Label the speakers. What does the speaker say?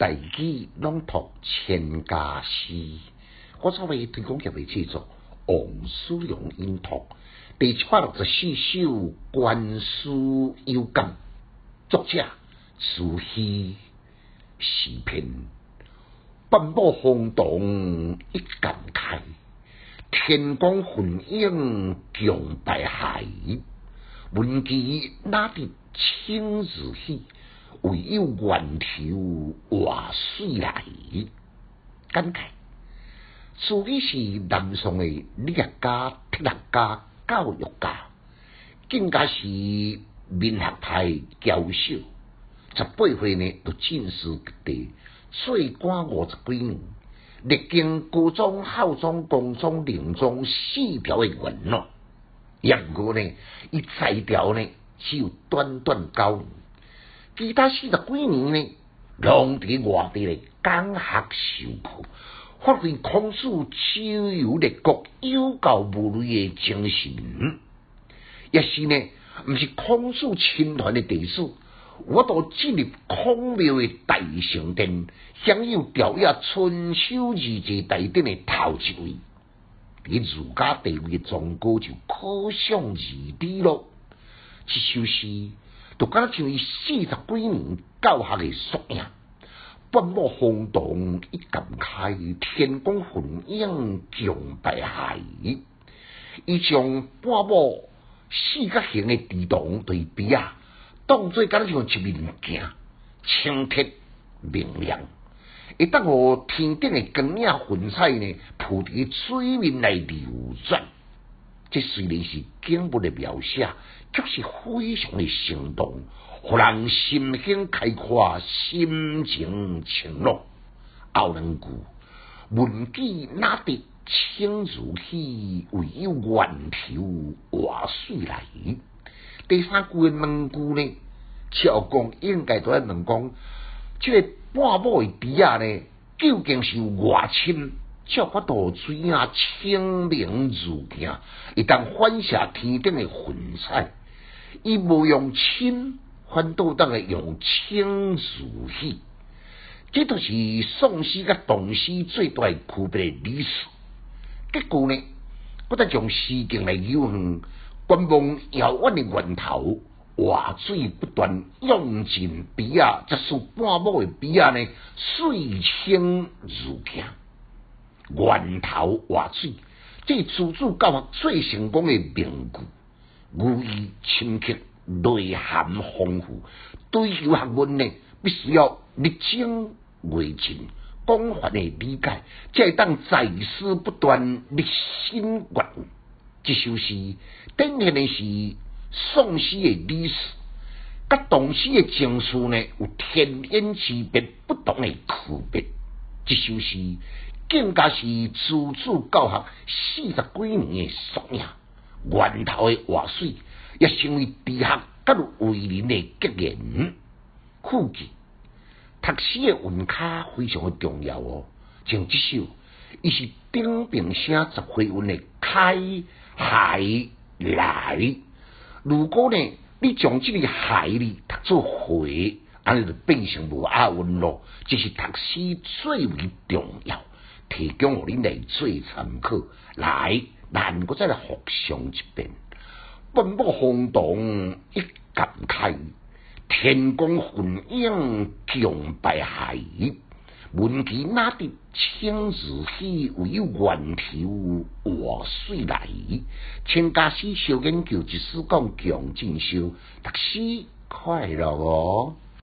Speaker 1: 大举朗读千家诗，我作为推广协会制作王思良音读。第七百六十四首观书有感，作者慈禧诗篇，半波轰动一感慨，天光昏影共白海，文姬哪得清日起？唯有源头活水来，感慨。自己是南宋的理学家、铁学家、教育家，更加是文学派教授。十八岁呢，就进士及第，做官五十几年，历经高中、孝中、宫中、陵中四条的元老。不过呢，伊才调呢，只有短短九年。其他四十几年呢，拢伫外地咧讲学授课，发挥孔子周游列国、有教无类的精神。也是呢，毋是孔子亲传的弟子，我都进入孔庙诶大圣殿，享有调阅春秋二节大典诶头一位。比儒家地位的崇高就可想而知咯。这首诗。就敢像伊四十几年教学的缩影，半幕轰动一感慨，天光昏影共白海。伊将半亩四角形的池塘对比啊，当做敢像一面镜，清澈明亮，会当互天顶的光影云彩呢，浮伫水面来流转。这虽然是景物的描写，却是非常的生动，互人心胸开阔，心情晴朗。后两句文纪哪得清如洗，唯有源头活水来。第三句的两句呢，俏讲应该都在问讲，这个半幕的底下呢，究竟是外深？照法度水啊，清明如镜，一旦反射天顶的云彩，伊无用清，反倒当会用清如洗。这都是宋诗甲唐诗最大区别的历史。结果呢，不但从诗境来游远，观望遥远的源头，活水不断涌进鼻啊，则使半亩的鼻啊呢，水清如镜。源头活水，这自主教学最成功的名句，语义深刻，内涵丰富。追求学问呢，必须要历经未尽，广泛的理解，才当在思不断，立心观。这首诗典型的是宋诗的历史，甲唐诗的情绪呢，有天渊之别，不同的区别。这首诗。更加是自主教学四十几年的缩影，源头的活水也成为治学甲为人的格言。酷记读诗的文卡非常的重要哦，像这首，伊是顶平写十回文的开海来。如果呢，你将这个海里读做回，安尼就变成无押韵咯，这是读诗最为重要。提供互恁来做参考，来，咱搁再来复诵一遍。奔波轰动一感慨，天光昏影共白海。文其那得清日起，唯有源头活水来。请家师小研究，一书讲强进修，读书快乐哦。